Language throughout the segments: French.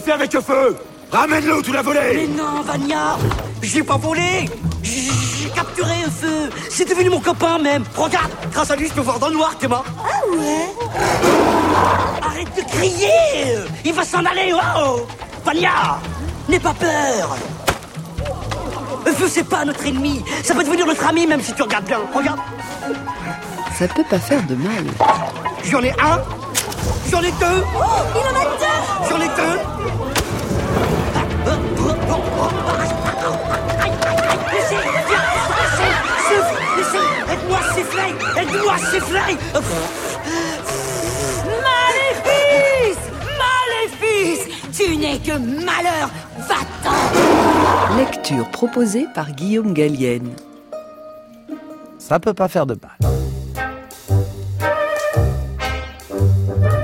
fait avec le feu. Ramène-le tu l'as volé. Mais non, Vania. J'ai pas volé. J'ai capturé un feu. C'est devenu mon copain même. Regarde Grâce à lui, je peux voir dans le noir, Théma Ah ouais. Arrête de crier. Il va s'en aller, oh. Vania N'aie pas peur. Le feu, c'est pas notre ennemi. Ça peut devenir notre ami, même si tu regardes bien. Regarde. Ça peut pas faire de mal. J'en ai un. J'en ai deux. Oh, il en a deux. J'en ai deux siffler Maléfice Maléfice Tu n'es que malheur Va-t'en Lecture proposée par Guillaume Gallienne. Ça peut pas faire de mal.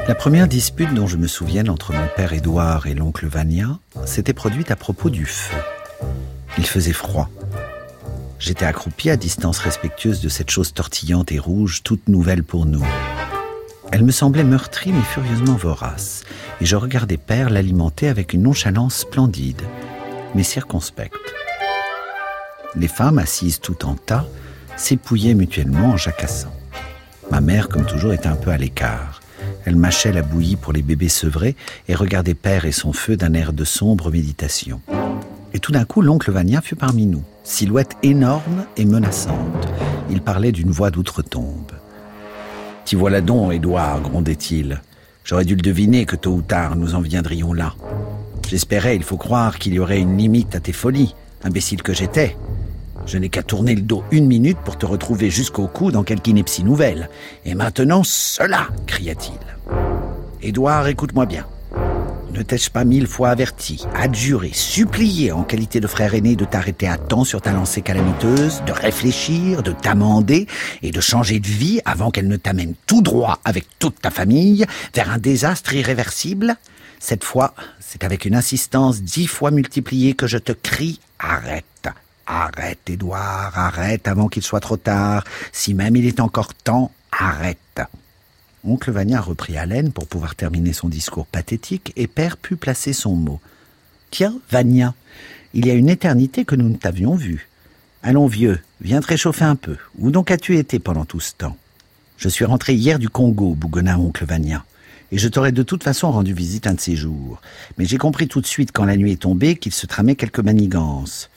La première dispute dont je me souvienne entre mon père Édouard et l'oncle Vania s'était produite à propos du feu. Il faisait froid. J'étais accroupi à distance respectueuse de cette chose tortillante et rouge, toute nouvelle pour nous. Elle me semblait meurtrie mais furieusement vorace, et je regardais père l'alimenter avec une nonchalance splendide, mais circonspecte. Les femmes, assises tout en tas, s'épouillaient mutuellement en jacassant. Ma mère, comme toujours, était un peu à l'écart. Elle mâchait la bouillie pour les bébés sevrés et regardait père et son feu d'un air de sombre méditation. Et tout d'un coup, l'oncle Vania fut parmi nous, silhouette énorme et menaçante. Il parlait d'une voix d'outre-tombe. T'y voilà donc, Édouard, grondait-il. J'aurais dû le deviner que tôt ou tard nous en viendrions là. J'espérais, il faut croire, qu'il y aurait une limite à tes folies, imbécile que j'étais. Je n'ai qu'à tourner le dos une minute pour te retrouver jusqu'au cou dans quelque ineptie nouvelle. Et maintenant, cela cria-t-il. Édouard, écoute-moi bien. Ne t'ai-je pas mille fois averti, adjuré, supplié en qualité de frère aîné de t'arrêter à temps sur ta lancée calamiteuse, de réfléchir, de t'amender et de changer de vie avant qu'elle ne t'amène tout droit avec toute ta famille vers un désastre irréversible? Cette fois, c'est avec une insistance dix fois multipliée que je te crie arrête. Arrête, Édouard, arrête avant qu'il soit trop tard. Si même il est encore temps, arrête. Oncle Vania reprit haleine pour pouvoir terminer son discours pathétique et père put placer son mot. Tiens, Vania, il y a une éternité que nous ne t'avions vu. Allons, vieux, viens te réchauffer un peu. Où donc as-tu été pendant tout ce temps? Je suis rentré hier du Congo, bougonna oncle Vania. Et je t'aurais de toute façon rendu visite un de ces jours. Mais j'ai compris tout de suite quand la nuit est tombée qu'il se tramait quelques manigances.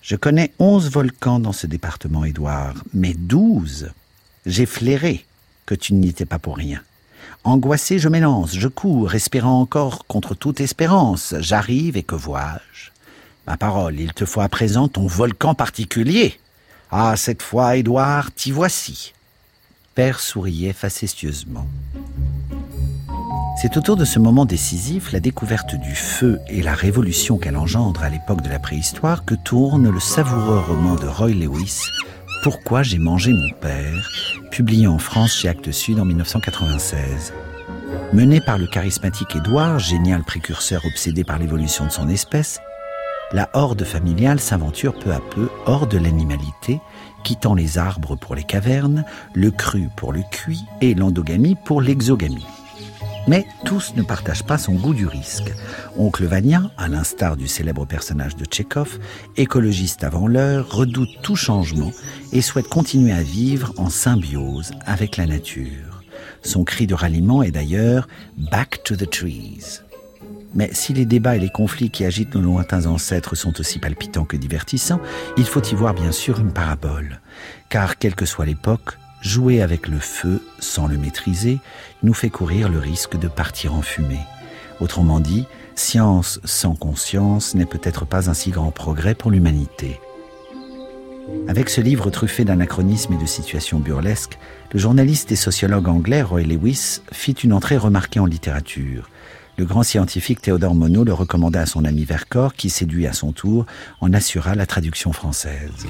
Je connais onze volcans dans ce département, Édouard, mais douze. J'ai flairé que tu n'y étais pas pour rien. Angoissé, je m'élance, je cours, espérant encore contre toute espérance. J'arrive et que vois-je? Ma parole, il te faut à présent ton volcan particulier. Ah, cette fois, Édouard, t'y voici. Père souriait facétieusement. C'est autour de ce moment décisif, la découverte du feu et la révolution qu'elle engendre à l'époque de la préhistoire, que tourne le savoureux roman de Roy Lewis, Pourquoi j'ai mangé mon père, publié en France chez Actes Sud en 1996. Mené par le charismatique Édouard, génial précurseur obsédé par l'évolution de son espèce, la horde familiale s'aventure peu à peu hors de l'animalité, quittant les arbres pour les cavernes, le cru pour le cuit et l'endogamie pour l'exogamie. Mais tous ne partagent pas son goût du risque. Oncle Vania, à l'instar du célèbre personnage de Tchekhov, écologiste avant l'heure, redoute tout changement et souhaite continuer à vivre en symbiose avec la nature. Son cri de ralliement est d'ailleurs Back to the trees. Mais si les débats et les conflits qui agitent nos lointains ancêtres sont aussi palpitants que divertissants, il faut y voir bien sûr une parabole. Car quelle que soit l'époque, jouer avec le feu sans le maîtriser nous fait courir le risque de partir en fumée. Autrement dit, science sans conscience n'est peut-être pas un si grand progrès pour l'humanité. Avec ce livre truffé d'anachronismes et de situations burlesques, le journaliste et sociologue anglais Roy Lewis fit une entrée remarquée en littérature. Le grand scientifique Théodore Monod le recommanda à son ami Vercors, qui, séduit à son tour, en assura la traduction française.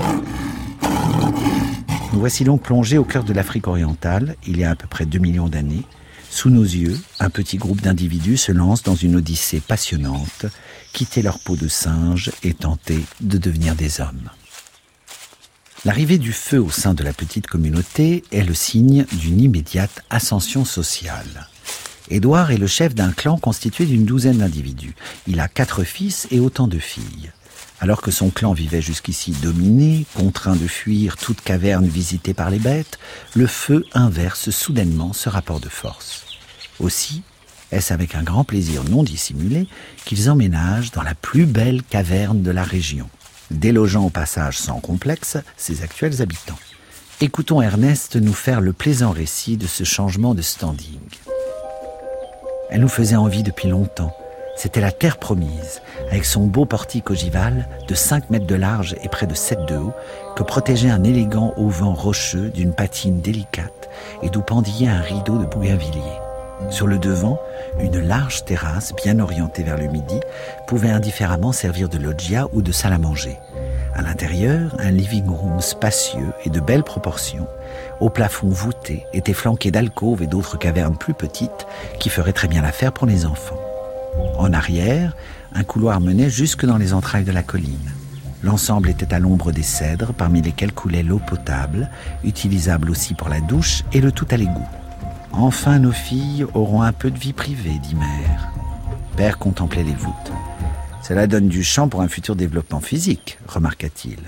Nous voici donc plongés au cœur de l'Afrique orientale, il y a à peu près 2 millions d'années. Sous nos yeux, un petit groupe d'individus se lance dans une odyssée passionnante, quitter leur peau de singe et tenter de devenir des hommes. L'arrivée du feu au sein de la petite communauté est le signe d'une immédiate ascension sociale. Édouard est le chef d'un clan constitué d'une douzaine d'individus. Il a quatre fils et autant de filles. Alors que son clan vivait jusqu'ici dominé, contraint de fuir toute caverne visitée par les bêtes, le feu inverse soudainement ce rapport de force. Aussi, est-ce avec un grand plaisir non dissimulé qu'ils emménagent dans la plus belle caverne de la région, délogeant au passage sans complexe ses actuels habitants. Écoutons Ernest nous faire le plaisant récit de ce changement de standing. Elle nous faisait envie depuis longtemps. C'était la terre promise, avec son beau portique ogival de 5 mètres de large et près de 7 de haut, que protégeait un élégant auvent rocheux d'une patine délicate et d'où pendillait un rideau de bougainvilliers. Sur le devant, une large terrasse bien orientée vers le midi pouvait indifféremment servir de loggia ou de salle à manger. À l'intérieur, un living room spacieux et de belles proportions, au plafond voûté, était flanqué d'alcôves et d'autres cavernes plus petites qui feraient très bien l'affaire pour les enfants. En arrière, un couloir menait jusque dans les entrailles de la colline. L'ensemble était à l'ombre des cèdres, parmi lesquels coulait l'eau potable, utilisable aussi pour la douche, et le tout à l'égout. Enfin, nos filles auront un peu de vie privée, dit mère. Père contemplait les voûtes. Cela donne du champ pour un futur développement physique, remarqua-t-il.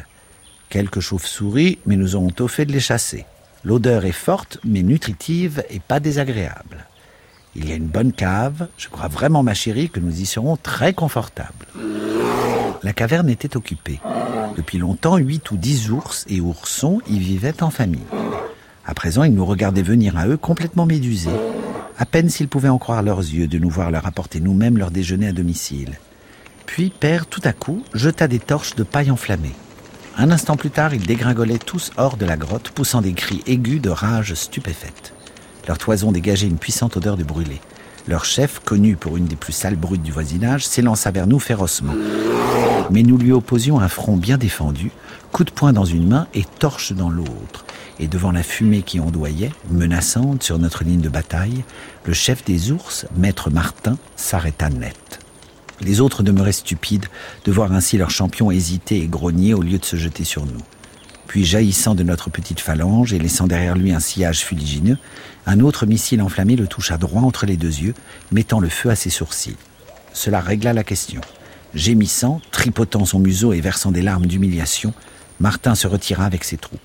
Quelques chauves-souris, mais nous aurons tôt fait de les chasser. L'odeur est forte, mais nutritive et pas désagréable. Il y a une bonne cave. Je crois vraiment, ma chérie, que nous y serons très confortables. La caverne était occupée. Depuis longtemps, huit ou dix ours et oursons y vivaient en famille. À présent, ils nous regardaient venir à eux complètement médusés. À peine s'ils pouvaient en croire leurs yeux de nous voir leur apporter nous-mêmes leur déjeuner à domicile. Puis, père, tout à coup, jeta des torches de paille enflammée. Un instant plus tard, ils dégringolaient tous hors de la grotte, poussant des cris aigus de rage stupéfaite. Leur toison dégageait une puissante odeur de brûlé. Leur chef, connu pour une des plus sales brutes du voisinage, s'élança vers nous férocement. Mais nous lui opposions un front bien défendu, coup de poing dans une main et torche dans l'autre. Et devant la fumée qui ondoyait, menaçante sur notre ligne de bataille, le chef des ours, maître Martin, s'arrêta net. Les autres demeuraient stupides de voir ainsi leur champion hésiter et grogner au lieu de se jeter sur nous. Puis jaillissant de notre petite phalange et laissant derrière lui un sillage fuligineux, un autre missile enflammé le toucha droit entre les deux yeux, mettant le feu à ses sourcils. Cela régla la question. Gémissant, tripotant son museau et versant des larmes d'humiliation, Martin se retira avec ses troupes.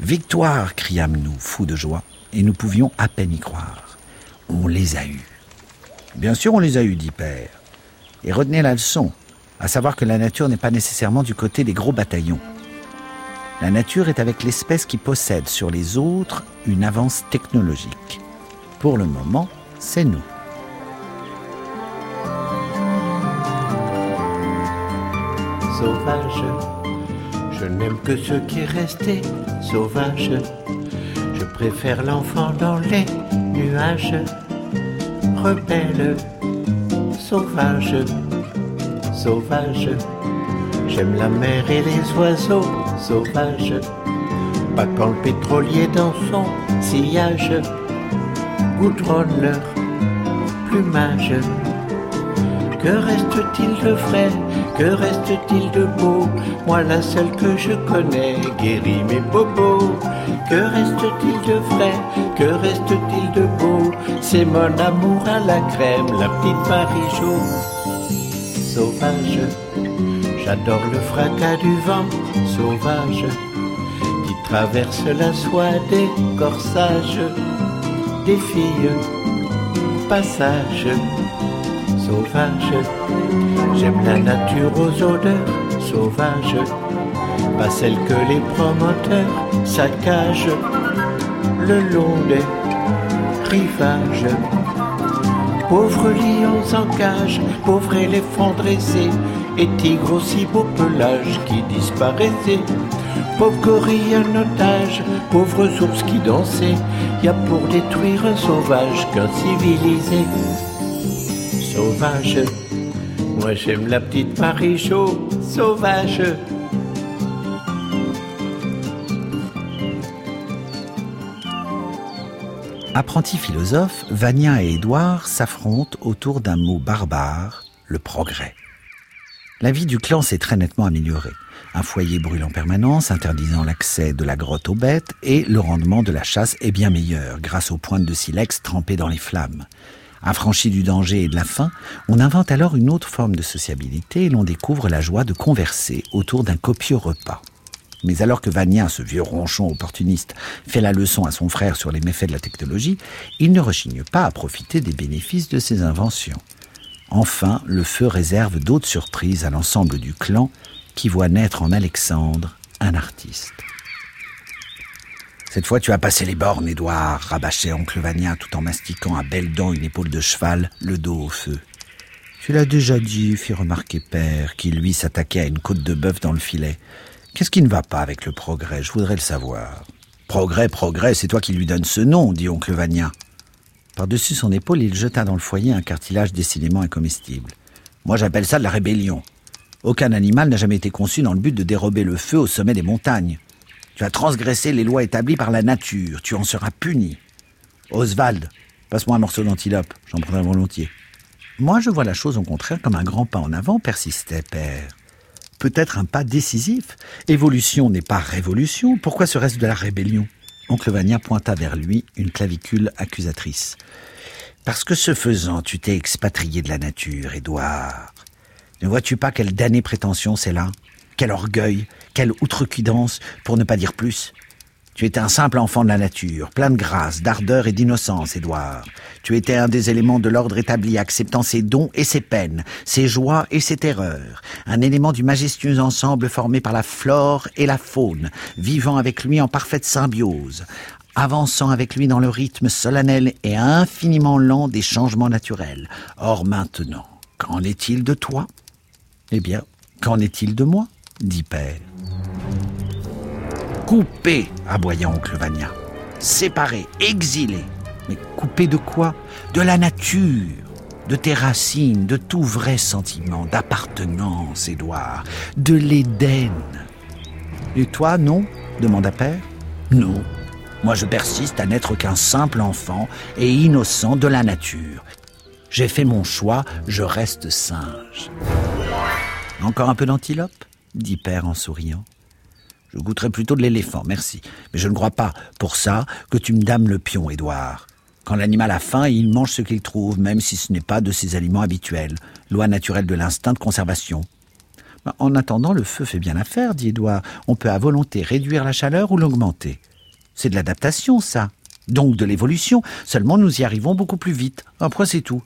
Victoire criâmes-nous, fous de joie, et nous pouvions à peine y croire. On les a eus. Bien sûr, on les a eus, dit Père. Et retenez la leçon, à savoir que la nature n'est pas nécessairement du côté des gros bataillons. La nature est avec l'espèce qui possède sur les autres une avance technologique. Pour le moment, c'est nous. Sauvage, je n'aime que ce qui est resté sauvage. Je préfère l'enfant dans les nuages. Rebelle, sauvage, sauvage. J'aime la mer et les oiseaux sauvages. Pas quand le pétrolier dans son sillage goudronne leur plumage. Que reste-t-il de vrai? Que reste-t-il de beau? Moi la seule que je connais guérit mes bobos. Que reste-t-il de vrai? Que reste-t-il de beau? C'est mon amour à la crème, la petite Marie-Jo. Sauvage, j'adore le fracas du vent sauvage qui traverse la soie des corsages des filles. Passage sauvage, j'aime la nature aux odeurs sauvages, pas celle que les promoteurs saccagent le long des rivages. Pauvres lions en cage, pauvre éléphant dressé, et tigre aussi beau pelage qui disparaissait. Pauvre gorille en otage, pauvres ours qui dansaient, y a pour détruire un sauvage qu'un civilisé. Sauvage, moi j'aime la petite Marie chaud, sauvage. Apprenti philosophe, Vania et Édouard s'affrontent autour d'un mot barbare, le progrès. La vie du clan s'est très nettement améliorée. Un foyer brûle en permanence, interdisant l'accès de la grotte aux bêtes, et le rendement de la chasse est bien meilleur, grâce aux pointes de silex trempées dans les flammes. Affranchi du danger et de la faim, on invente alors une autre forme de sociabilité et l'on découvre la joie de converser autour d'un copieux repas. Mais alors que Vania, ce vieux ronchon opportuniste, fait la leçon à son frère sur les méfaits de la technologie, il ne rechigne pas à profiter des bénéfices de ses inventions. Enfin, le feu réserve d'autres surprises à l'ensemble du clan qui voit naître en Alexandre un artiste. Cette fois, tu as passé les bornes, Édouard, rabâchait oncle Vania tout en mastiquant à belles dents une épaule de cheval, le dos au feu. Tu l'as déjà dit, fit remarquer Père, qui lui s'attaquait à une côte de bœuf dans le filet. Qu'est-ce qui ne va pas avec le progrès? Je voudrais le savoir. Progrès, progrès, c'est toi qui lui donnes ce nom, dit oncle Vania. Par-dessus son épaule, il jeta dans le foyer un cartilage décidément incomestible. Moi, j'appelle ça de la rébellion. Aucun animal n'a jamais été conçu dans le but de dérober le feu au sommet des montagnes. Tu as transgressé les lois établies par la nature, tu en seras puni. Oswald, passe-moi un morceau d'antilope, j'en prendrai volontiers. Moi, je vois la chose au contraire comme un grand pas en avant, persistait Père peut-être un pas décisif. Évolution n'est pas révolution, pourquoi serait-ce de la rébellion? Oncle Vania pointa vers lui une clavicule accusatrice. Parce que ce faisant, tu t'es expatrié de la nature, Édouard. Ne vois-tu pas quelle damnée prétention c'est là? Quel orgueil, quelle outrecuidance, pour ne pas dire plus? Tu étais un simple enfant de la nature, plein de grâce, d'ardeur et d'innocence, Édouard. Tu étais un des éléments de l'ordre établi, acceptant ses dons et ses peines, ses joies et ses terreurs. Un élément du majestueux ensemble formé par la flore et la faune, vivant avec lui en parfaite symbiose, avançant avec lui dans le rythme solennel et infiniment lent des changements naturels. Or maintenant, qu'en est-il de toi? Eh bien, qu'en est-il de moi? dit Père. Coupé, aboya oncle Vania. Séparé, exilé. Mais coupé de quoi? De la nature, de tes racines, de tout vrai sentiment d'appartenance, Édouard, de l'Éden. Et toi, non? demanda Père. Non. Moi, je persiste à n'être qu'un simple enfant et innocent de la nature. J'ai fait mon choix, je reste singe. Encore un peu d'antilope? dit Père en souriant. Je goûterai plutôt de l'éléphant, merci. Mais je ne crois pas, pour ça, que tu me dames le pion, Édouard. Quand l'animal a faim, il mange ce qu'il trouve, même si ce n'est pas de ses aliments habituels. Loi naturelle de l'instinct de conservation. Ben, en attendant, le feu fait bien l'affaire, dit Édouard. On peut à volonté réduire la chaleur ou l'augmenter. C'est de l'adaptation, ça. Donc de l'évolution. Seulement, nous y arrivons beaucoup plus vite. Un point, c'est tout.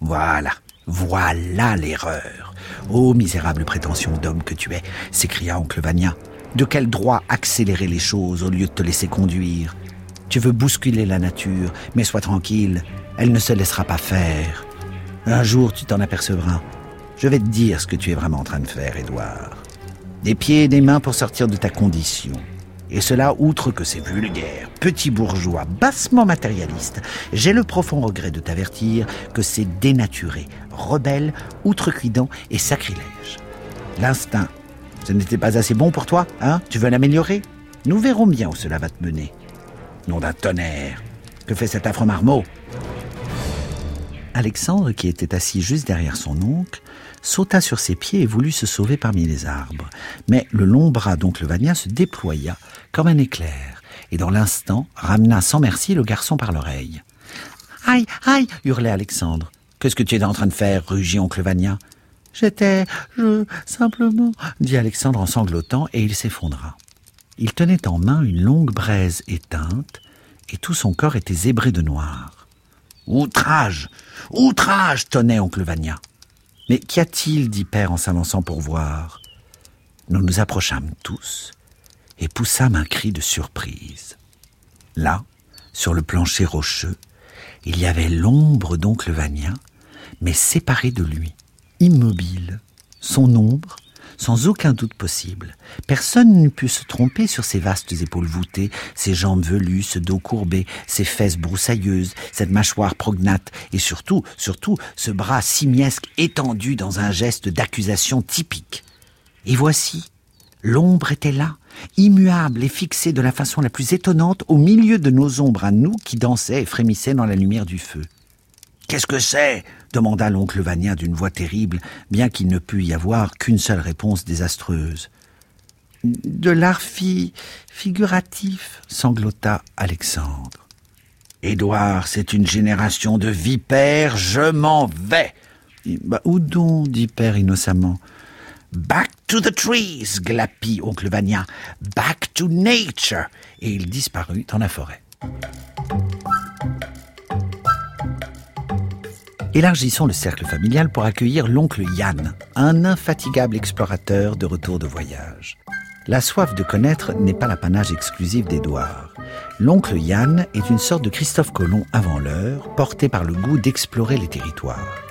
Voilà. Voilà l'erreur. Ô misérable prétention d'homme que tu es, s'écria oncle Vania. De quel droit accélérer les choses au lieu de te laisser conduire? Tu veux bousculer la nature, mais sois tranquille, elle ne se laissera pas faire. Un jour, tu t'en apercevras. Je vais te dire ce que tu es vraiment en train de faire, Édouard. Des pieds et des mains pour sortir de ta condition. Et cela outre que c'est vulgaire, petit bourgeois, bassement matérialiste. J'ai le profond regret de t'avertir que c'est dénaturé, rebelle, outrecuidant et sacrilège. L'instinct ce n'était pas assez bon pour toi, hein? Tu veux l'améliorer? Nous verrons bien où cela va te mener. Nom d'un tonnerre Que fait cet affreux marmot? Alexandre, qui était assis juste derrière son oncle, sauta sur ses pieds et voulut se sauver parmi les arbres. Mais le long bras d'oncle Vania se déploya comme un éclair, et dans l'instant ramena sans merci le garçon par l'oreille. Aïe, aïe hurlait Alexandre. Qu'est-ce que tu es en train de faire rugit oncle Vania? J'étais, je, simplement, dit Alexandre en sanglotant, et il s'effondra. Il tenait en main une longue braise éteinte, et tout son corps était zébré de noir. Outrage Outrage tonnait oncle Vania. Mais qu'y a-t-il? dit Père en s'avançant pour voir. Nous nous approchâmes tous et poussâmes un cri de surprise. Là, sur le plancher rocheux, il y avait l'ombre d'oncle Vania, mais séparée de lui immobile, son ombre, sans aucun doute possible. Personne n'eût pu se tromper sur ses vastes épaules voûtées, ses jambes velues, ce dos courbé, ses fesses broussailleuses, cette mâchoire prognate, et surtout, surtout, ce bras simiesque étendu dans un geste d'accusation typique. Et voici, l'ombre était là, immuable et fixée de la façon la plus étonnante au milieu de nos ombres à nous qui dansaient et frémissaient dans la lumière du feu. Qu'est-ce que c'est demanda l'oncle Vania d'une voix terrible, bien qu'il ne pût y avoir qu'une seule réponse désastreuse. De l'art figuratif, sanglota Alexandre. Édouard, c'est une génération de vipères, je m'en vais. Bah, où donc dit Père innocemment? Back to the trees, glapit oncle Vania. Back to nature. Et il disparut dans la forêt. Élargissons le cercle familial pour accueillir l'oncle Yann, un infatigable explorateur de retour de voyage. La soif de connaître n'est pas l'apanage exclusif d'Édouard. L'oncle Yann est une sorte de Christophe Colomb avant l'heure, porté par le goût d'explorer les territoires.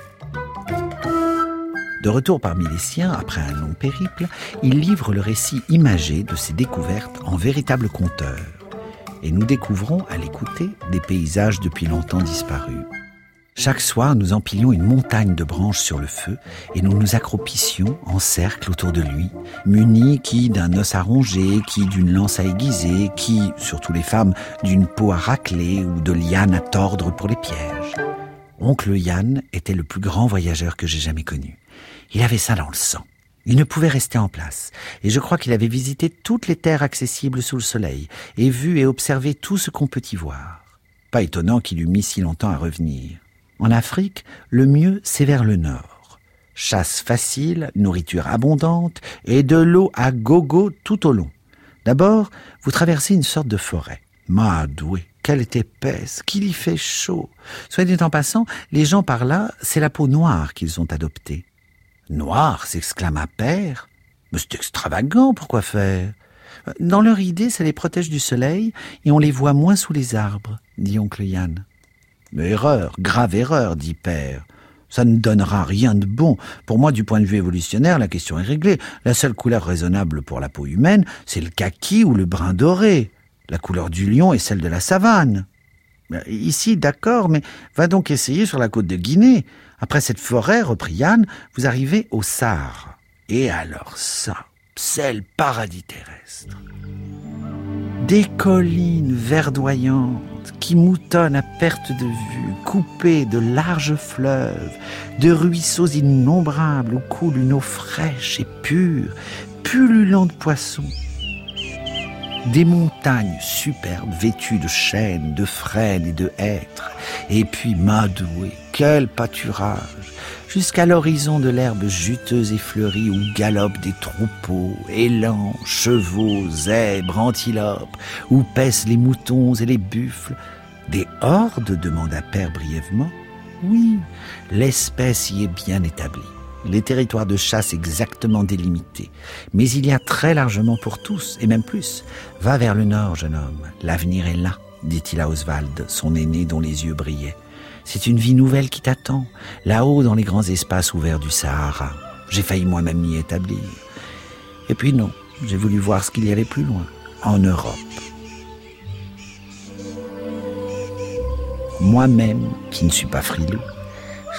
De retour parmi les siens, après un long périple, il livre le récit imagé de ses découvertes en véritable conteur. Et nous découvrons, à l'écouter, des paysages depuis longtemps disparus. Chaque soir, nous empilions une montagne de branches sur le feu et nous nous accroupissions en cercle autour de lui, munis qui d'un os à ronger, qui d'une lance à aiguiser, qui, surtout les femmes, d'une peau à racler ou de lianes à tordre pour les pièges. Oncle Yann était le plus grand voyageur que j'ai jamais connu. Il avait ça dans le sang. Il ne pouvait rester en place, et je crois qu'il avait visité toutes les terres accessibles sous le soleil, et vu et observé tout ce qu'on peut y voir. Pas étonnant qu'il eût mis si longtemps à revenir. En Afrique, le mieux, c'est vers le nord. Chasse facile, nourriture abondante et de l'eau à gogo tout au long. D'abord, vous traversez une sorte de forêt. Madoué, qu'elle est épaisse, qu'il y fait chaud. Soit dit en passant, les gens par là, c'est la peau noire qu'ils ont adoptée. Noir, s'exclama Père. Mais c'est extravagant, pourquoi faire? Dans leur idée, ça les protège du soleil et on les voit moins sous les arbres, dit oncle Yann. Mais erreur, grave erreur, dit Père. Ça ne donnera rien de bon. Pour moi, du point de vue évolutionnaire, la question est réglée. La seule couleur raisonnable pour la peau humaine, c'est le kaki ou le brun doré. La couleur du lion est celle de la savane. Ici, d'accord, mais va donc essayer sur la côte de Guinée. Après cette forêt, reprit Yann, vous arrivez au Sahara. Et alors ça, c'est le paradis terrestre. Des collines verdoyantes qui moutonnent à perte de vue, coupées de larges fleuves, de ruisseaux innombrables où coule une eau fraîche et pure, pullulant de poissons. Des montagnes superbes vêtues de chênes, de frênes et de hêtres. Et puis Madoué, quel pâturage Jusqu'à l'horizon de l'herbe juteuse et fleurie où galopent des troupeaux, élans, chevaux, zèbres, antilopes, où paissent les moutons et les buffles. Des hordes demanda Père brièvement. Oui, l'espèce y est bien établie les territoires de chasse exactement délimités. Mais il y a très largement pour tous, et même plus. Va vers le nord, jeune homme. L'avenir est là, dit-il à Oswald, son aîné dont les yeux brillaient. C'est une vie nouvelle qui t'attend, là-haut dans les grands espaces ouverts du Sahara. J'ai failli moi-même m'y établir. Et puis non, j'ai voulu voir ce qu'il y avait plus loin, en Europe. Moi-même, qui ne suis pas frileux,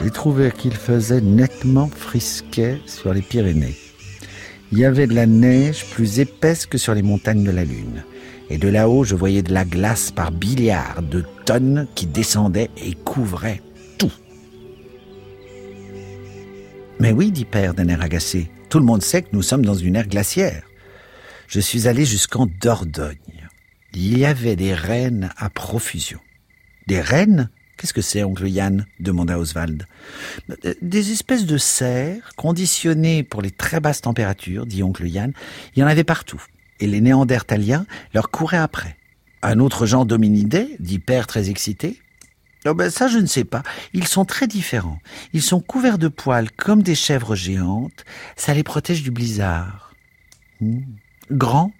j'ai trouvé qu'il faisait nettement frisquet sur les Pyrénées. Il y avait de la neige plus épaisse que sur les montagnes de la Lune. Et de là-haut, je voyais de la glace par milliards de tonnes qui descendaient et couvraient tout. Mais oui, dit Père d'un air agacé, tout le monde sait que nous sommes dans une ère glaciaire. Je suis allé jusqu'en Dordogne. Il y avait des rennes à profusion. Des rennes Qu'est-ce que c'est, oncle Yann demanda Oswald. Des espèces de cerfs conditionnées pour les très basses températures, dit oncle Yann. Il y en avait partout. Et les néandertaliens leur couraient après. Un autre genre d'hominidés, dit Père très excité. Oh ben ça, je ne sais pas. Ils sont très différents. Ils sont couverts de poils comme des chèvres géantes. Ça les protège du blizzard. Hmm. Grand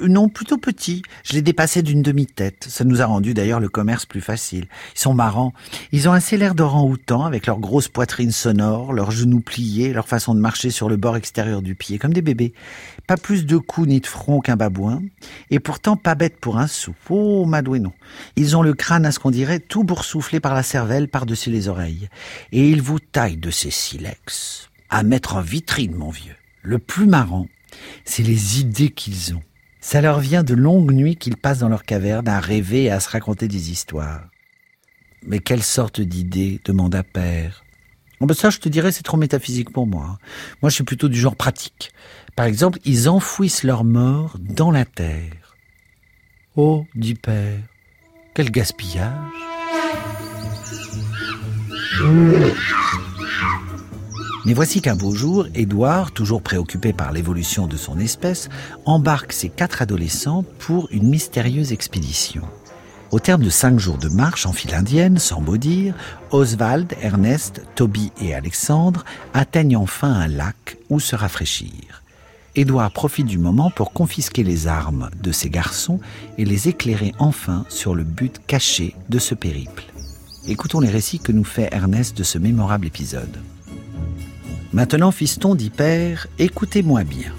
Non, plutôt petit. Je les dépassais d'une demi-tête. Ça nous a rendu d'ailleurs le commerce plus facile. Ils sont marrants. Ils ont assez l'air d'orang-outans avec leurs grosses poitrines sonores, leurs genoux pliés, leur façon de marcher sur le bord extérieur du pied, comme des bébés. Pas plus de cou ni de front qu'un babouin, et pourtant pas bête pour un sou. Oh, madoué non. Ils ont le crâne à ce qu'on dirait tout boursouflé par la cervelle par-dessus les oreilles. Et ils vous taillent de ces silex. À mettre en vitrine, mon vieux. Le plus marrant, c'est les idées qu'ils ont. Ça leur vient de longues nuits qu'ils passent dans leur caverne à rêver et à se raconter des histoires. Mais quelle sorte d'idées demanda Père? Ben ça, je te dirais, c'est trop métaphysique pour moi. Hein. Moi, je suis plutôt du genre pratique. Par exemple, ils enfouissent leurs morts dans la terre. Oh, dit Père, quel gaspillage Mais voici qu'un beau jour, Édouard, toujours préoccupé par l'évolution de son espèce, embarque ses quatre adolescents pour une mystérieuse expédition. Au terme de cinq jours de marche en file indienne, sans beau dire, Oswald, Ernest, Toby et Alexandre atteignent enfin un lac où se rafraîchir. Édouard profite du moment pour confisquer les armes de ses garçons et les éclairer enfin sur le but caché de ce périple. Écoutons les récits que nous fait Ernest de ce mémorable épisode. Maintenant, fiston, dit père, écoutez-moi bien.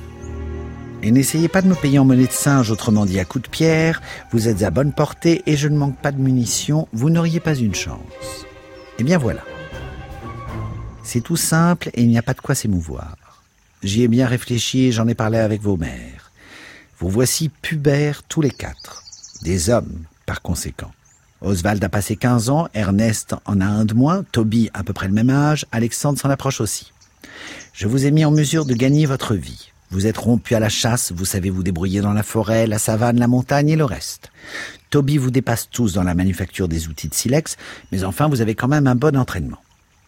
Et n'essayez pas de me payer en monnaie de singe, autrement dit à coups de pierre, vous êtes à bonne portée et je ne manque pas de munitions, vous n'auriez pas une chance. Eh bien voilà. C'est tout simple et il n'y a pas de quoi s'émouvoir. J'y ai bien réfléchi et j'en ai parlé avec vos mères. Vous voici pubères tous les quatre. Des hommes, par conséquent. Oswald a passé 15 ans, Ernest en a un de moins, Toby à peu près le même âge, Alexandre s'en approche aussi. Je vous ai mis en mesure de gagner votre vie. Vous êtes rompu à la chasse, vous savez vous débrouiller dans la forêt, la savane, la montagne et le reste. Toby vous dépasse tous dans la manufacture des outils de silex, mais enfin vous avez quand même un bon entraînement.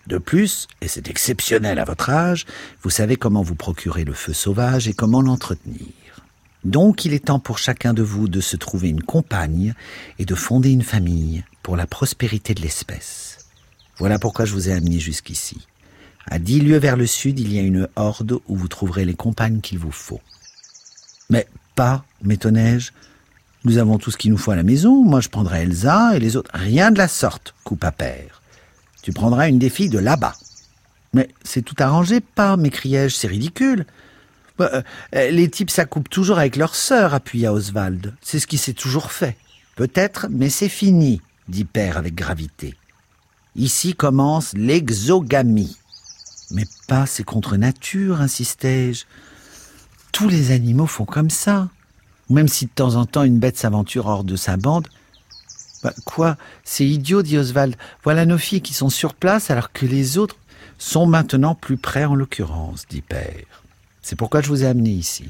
De plus, et c'est exceptionnel à votre âge, vous savez comment vous procurer le feu sauvage et comment l'entretenir. Donc il est temps pour chacun de vous de se trouver une compagne et de fonder une famille pour la prospérité de l'espèce. Voilà pourquoi je vous ai amené jusqu'ici. À dix lieues vers le sud, il y a une horde où vous trouverez les compagnes qu'il vous faut. Mais pas, m'étonnai-je. Nous avons tout ce qu'il nous faut à la maison. Moi, je prendrai Elsa et les autres. Rien de la sorte, coupa père. Tu prendras une des filles de là-bas. Mais c'est tout arrangé, pas, m'écriai-je, c'est ridicule. Bah, euh, les types s'accoupent toujours avec leur sœur, appuya Oswald. C'est ce qui s'est toujours fait. Peut-être, mais c'est fini, dit père avec gravité. Ici commence l'exogamie. Mais pas, c'est contre nature, insistai-je. Tous les animaux font comme ça. Même si de temps en temps une bête s'aventure hors de sa bande. Bah, quoi? C'est idiot, dit Oswald. Voilà nos filles qui sont sur place alors que les autres sont maintenant plus près en l'occurrence, dit Père. C'est pourquoi je vous ai amené ici.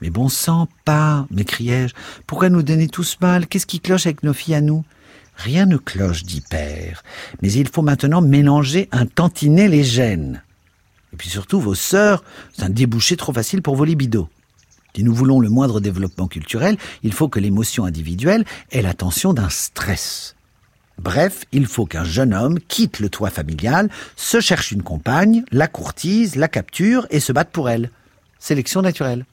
Mais bon sang, pas, m'écriai-je. Pourquoi nous donner tous mal? Qu'est-ce qui cloche avec nos filles à nous? Rien ne cloche, dit Père. Mais il faut maintenant mélanger un les gènes. Et puis surtout, vos sœurs, c'est un débouché trop facile pour vos libidos. Si nous voulons le moindre développement culturel, il faut que l'émotion individuelle ait l'attention d'un stress. Bref, il faut qu'un jeune homme quitte le toit familial, se cherche une compagne, la courtise, la capture et se batte pour elle. Sélection naturelle.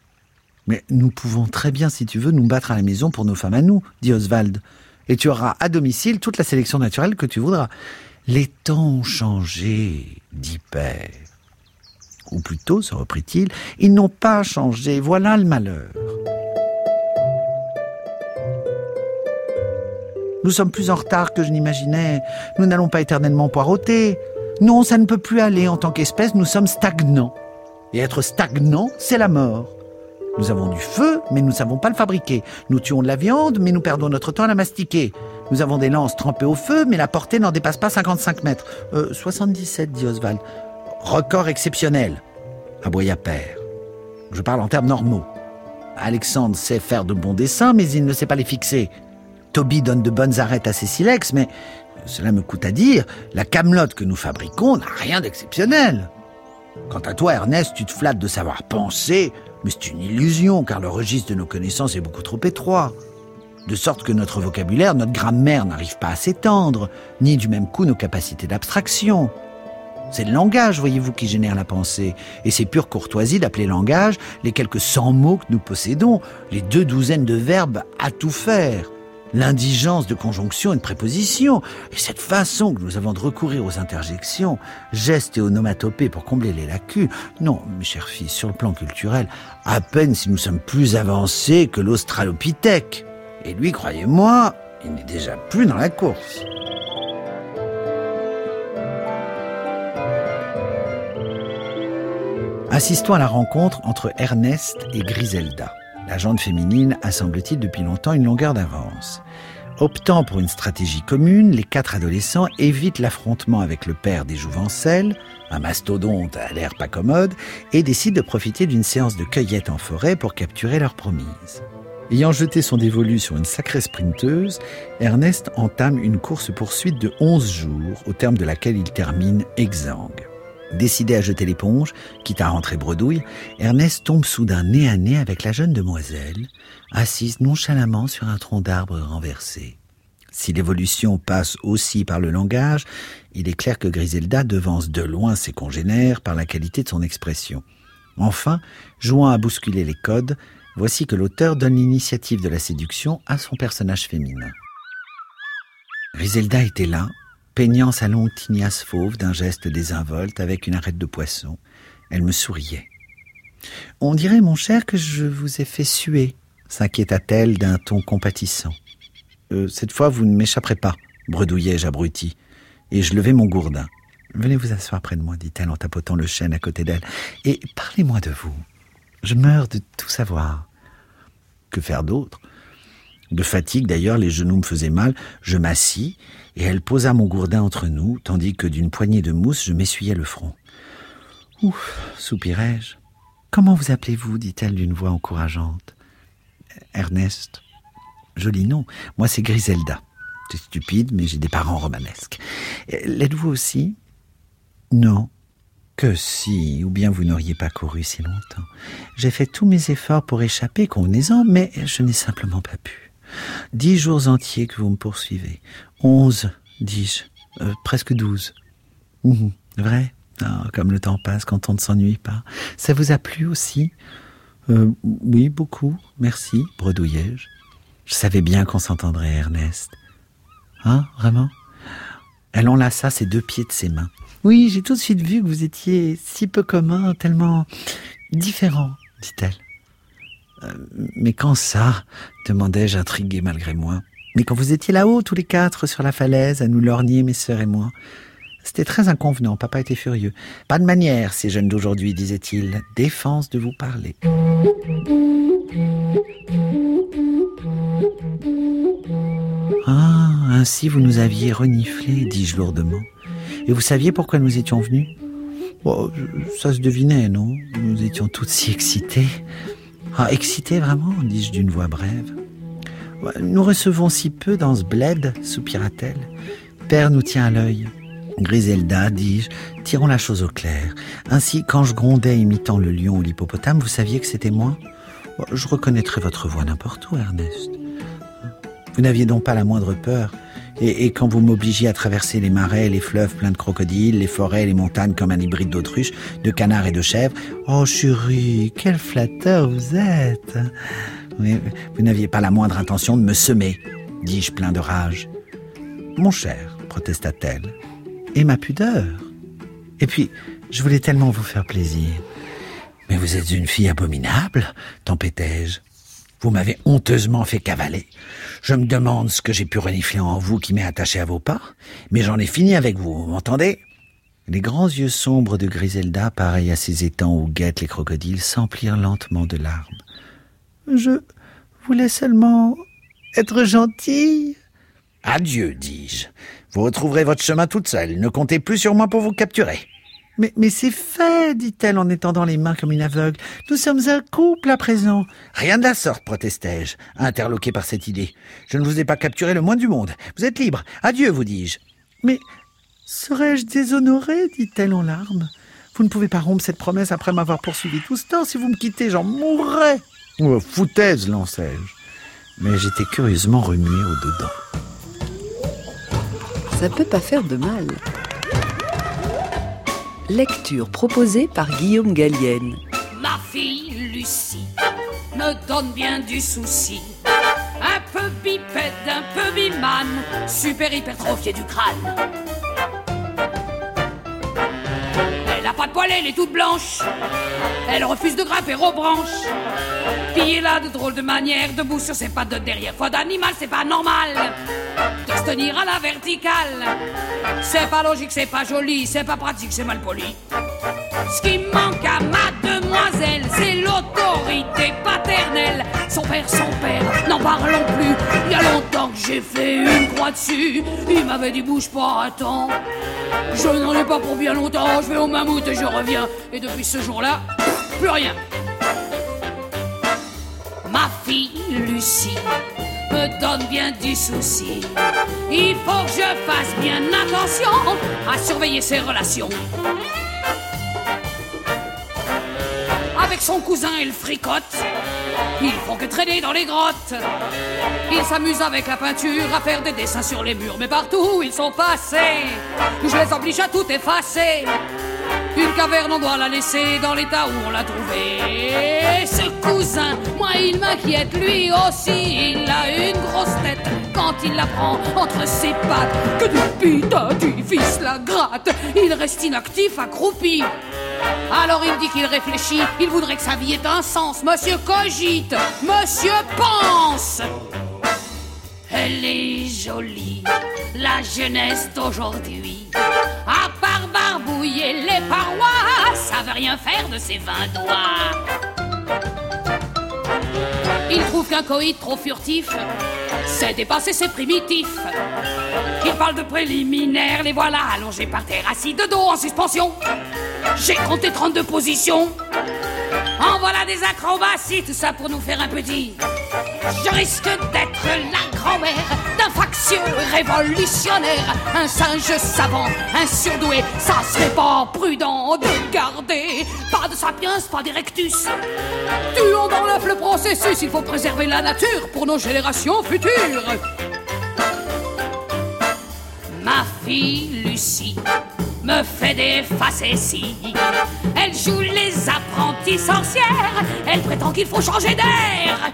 Mais nous pouvons très bien, si tu veux, nous battre à la maison pour nos femmes à nous, dit Oswald. Et tu auras à domicile toute la sélection naturelle que tu voudras. Les temps ont changé, dit Père. Ou plutôt, se reprit-il, ils n'ont pas changé, voilà le malheur. Nous sommes plus en retard que je n'imaginais. Nous n'allons pas éternellement poireauter. Non, ça ne peut plus aller. En tant qu'espèce, nous sommes stagnants. Et être stagnant, c'est la mort. Nous avons du feu, mais nous ne savons pas le fabriquer. Nous tuons de la viande, mais nous perdons notre temps à la mastiquer. Nous avons des lances trempées au feu, mais la portée n'en dépasse pas 55 mètres. Euh, 77, dit Oswald. Record exceptionnel, aboya Père. Je parle en termes normaux. Alexandre sait faire de bons dessins, mais il ne sait pas les fixer. Toby donne de bonnes arêtes à ses silex, mais cela me coûte à dire, la camelote que nous fabriquons n'a rien d'exceptionnel. Quant à toi, Ernest, tu te flattes de savoir penser, mais c'est une illusion, car le registre de nos connaissances est beaucoup trop étroit. De sorte que notre vocabulaire, notre grammaire n'arrive pas à s'étendre, ni du même coup nos capacités d'abstraction. C'est le langage, voyez-vous, qui génère la pensée. Et c'est pure courtoisie d'appeler langage les quelques cent mots que nous possédons, les deux douzaines de verbes à tout faire, l'indigence de conjonction et de préposition, et cette façon que nous avons de recourir aux interjections, gestes et onomatopées pour combler les lacunes. Non, mes chers filles, sur le plan culturel, à peine si nous sommes plus avancés que l'Australopithèque. Et lui, croyez-moi, il n'est déjà plus dans la course. Assistons à la rencontre entre Ernest et Griselda. La jante féminine a, semble-t-il, depuis longtemps une longueur d'avance. Optant pour une stratégie commune, les quatre adolescents évitent l'affrontement avec le père des Jouvencelles, un mastodonte à l'air pas commode, et décident de profiter d'une séance de cueillette en forêt pour capturer leur promise. Ayant jeté son dévolu sur une sacrée sprinteuse, Ernest entame une course-poursuite de 11 jours, au terme de laquelle il termine exsangue. Décidé à jeter l'éponge, quitte à rentrer bredouille, Ernest tombe soudain nez à nez avec la jeune demoiselle, assise nonchalamment sur un tronc d'arbre renversé. Si l'évolution passe aussi par le langage, il est clair que Griselda devance de loin ses congénères par la qualité de son expression. Enfin, jouant à bousculer les codes, voici que l'auteur donne l'initiative de la séduction à son personnage féminin. Griselda était là, sa longue tignasse fauve d'un geste désinvolte avec une arête de poisson. Elle me souriait. On dirait, mon cher, que je vous ai fait suer, s'inquiéta-t-elle d'un ton compatissant. Euh, cette fois, vous ne m'échapperez pas, bredouillai-je abruti, et je levai mon gourdin. Venez vous asseoir près de moi, dit-elle en tapotant le chêne à côté d'elle, et parlez-moi de vous. Je meurs de tout savoir. Que faire d'autre? De fatigue d'ailleurs, les genoux me faisaient mal, je m'assis, et elle posa mon gourdin entre nous, tandis que d'une poignée de mousse je m'essuyais le front. Ouf, soupirai-je. Comment vous appelez-vous dit-elle d'une voix encourageante. Ernest. Joli nom. Moi, c'est Griselda. C'est stupide, mais j'ai des parents romanesques. L'êtes-vous aussi? Non. Que si, ou bien vous n'auriez pas couru si longtemps. J'ai fait tous mes efforts pour échapper, convenez-en, mais je n'ai simplement pas pu. Dix jours entiers que vous me poursuivez. Onze, dis-je. Euh, presque douze. Vrai? Ah, Comme le temps passe quand on ne s'ennuie pas. Ça vous a plu aussi? Euh, Oui, beaucoup, merci, bredouillai-je. Je savais bien qu'on s'entendrait, Ernest. Hein, vraiment? Elle enlaça ses deux pieds de ses mains. Oui, j'ai tout de suite vu que vous étiez si peu commun, tellement différent, dit-elle. Euh, mais quand ça demandai-je intrigué malgré moi. Mais quand vous étiez là-haut, tous les quatre, sur la falaise, à nous lorgner, mes sœurs et moi. C'était très inconvenant, papa était furieux. Pas de manière, ces jeunes d'aujourd'hui, disait-il. Défense de vous parler. Ah, ainsi vous nous aviez reniflé, dis-je lourdement. Et vous saviez pourquoi nous étions venus? Oh, Ça se devinait, non? Nous étions toutes si excitées. Ah, excitées vraiment dis-je d'une voix brève. Nous recevons si peu dans ce bled, soupira-t-elle. Père nous tient à l'œil. Griselda, dis-je, tirons la chose au clair. Ainsi, quand je grondais imitant le lion ou l'hippopotame, vous saviez que c'était moi Je reconnaîtrais votre voix n'importe où, Ernest. Vous n'aviez donc pas la moindre peur. Et, quand vous m'obligiez à traverser les marais, les fleuves pleins de crocodiles, les forêts, les montagnes comme un hybride d'autruche, de canards et de chèvres, oh chérie, quel flatteur vous êtes Vous n'aviez pas la moindre intention de me semer, dis-je plein de rage. Mon cher, protesta-t-elle, et ma pudeur. Et puis, je voulais tellement vous faire plaisir. Mais vous êtes une fille abominable, tempêtai-je. Vous m'avez honteusement fait cavaler. Je me demande ce que j'ai pu renifler en vous qui m'est attaché à vos pas, mais j'en ai fini avec vous, vous m'entendez? Les grands yeux sombres de Griselda, pareils à ces étangs où guettent les crocodiles, s'emplirent lentement de larmes. Je voulais seulement être gentille. Adieu, dis-je. Vous retrouverez votre chemin toute seule. Ne comptez plus sur moi pour vous capturer. Mais, mais c'est fait, dit-elle en étendant les mains comme une aveugle. Nous sommes un couple à présent. Rien de la sorte, protestai-je, interloqué par cette idée. Je ne vous ai pas capturé le moins du monde. Vous êtes libre. Adieu, vous dis-je. Mais serais-je déshonorée dit-elle en larmes. Vous ne pouvez pas rompre cette promesse après m'avoir poursuivi tout ce temps. Si vous me quittez, j'en mourrais. Oh, foutaise, lançai-je. Mais j'étais curieusement remué au-dedans. Ça peut pas faire de mal. Lecture proposée par Guillaume Gallienne. Ma fille Lucie me donne bien du souci. Un peu bipède, un peu bimane, super hypertrophié du crâne. Elle est toute blanche. Elle refuse de grimper aux branches. Puis là de drôle de manière, debout sur ses pattes de derrière. Foi d'animal, c'est pas normal de se tenir à la verticale. C'est pas logique, c'est pas joli, c'est pas pratique, c'est mal poli. Ce qui manque à ma demoiselle, c'est l'autorité paternelle. Son père, son père, n'en parlons plus. Il y a longtemps que j'ai fait une croix dessus. Il m'avait dit bouge pas, attends. Je n'en ai pas pour bien longtemps. Je vais au mammouth et je reviens. Et depuis ce jour-là, plus rien. Ma fille Lucie me donne bien du souci. Il faut que je fasse bien attention à surveiller ses relations. Son cousin, il fricote. Ils font que traîner dans les grottes. Ils s'amusent avec la peinture à faire des dessins sur les murs, mais partout ils sont passés, je les oblige à tout effacer. Une caverne, on doit la laisser dans l'état où on l'a trouvé. Ce cousin, moi, il m'inquiète, lui aussi. Il a une grosse tête quand il la prend entre ses pattes. Que du putain, du fils la gratte. Il reste inactif, accroupi. Alors il dit qu'il réfléchit, il voudrait que sa vie ait un sens. Monsieur cogite, monsieur pense. Elle est jolie, la jeunesse d'aujourd'hui. Les parois, ça veut rien faire de ses vingt doigts. Il trouve qu'un coït trop furtif, c'est dépassé, c'est primitif. Il parle de préliminaires, les voilà allongés par terre, assis de dos en suspension. J'ai compté 32 positions. En voilà des acrobaties, tout ça pour nous faire un petit. Je risque d'être la grand-mère d'un factieux révolutionnaire, un singe savant, un surdoué. Ça serait pas prudent de garder pas de sapiens, pas d'erectus. Tuons dans l'œuf le processus, il faut préserver la nature pour nos générations futures. Ma fille Lucie me fait des facéties. Elle joue les apprentis sorcières. Elle prétend qu'il faut changer d'air.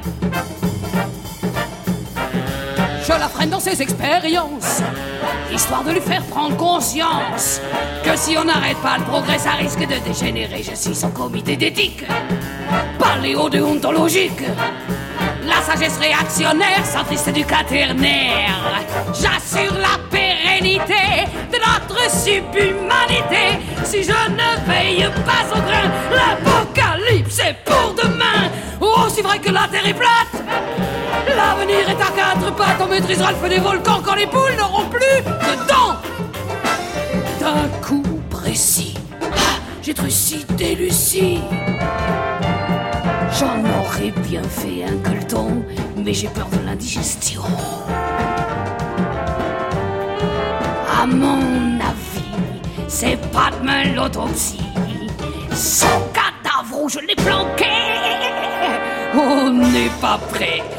Dans ses expériences, histoire de lui faire prendre conscience que si on n'arrête pas le progrès, ça risque de dégénérer. Je suis son comité d'éthique, paléo-déontologique. La sagesse réactionnaire, centriste du quaternaire. J'assure la pérennité de notre subhumanité. Si je ne veille pas au grain, l'apocalypse est pour demain. Aussi vrai que la terre est plate. L'avenir est à quatre pattes, on maîtrisera le feu des volcans quand les poules n'auront plus de dents. D'un coup précis, ah, j'ai trucidé Lucie. J'en aurais bien fait un colleton, mais j'ai peur de l'indigestion. À mon avis, c'est pas demain l'autopsie. Son cadavre je l'ai planqué, on n'est pas prêt de.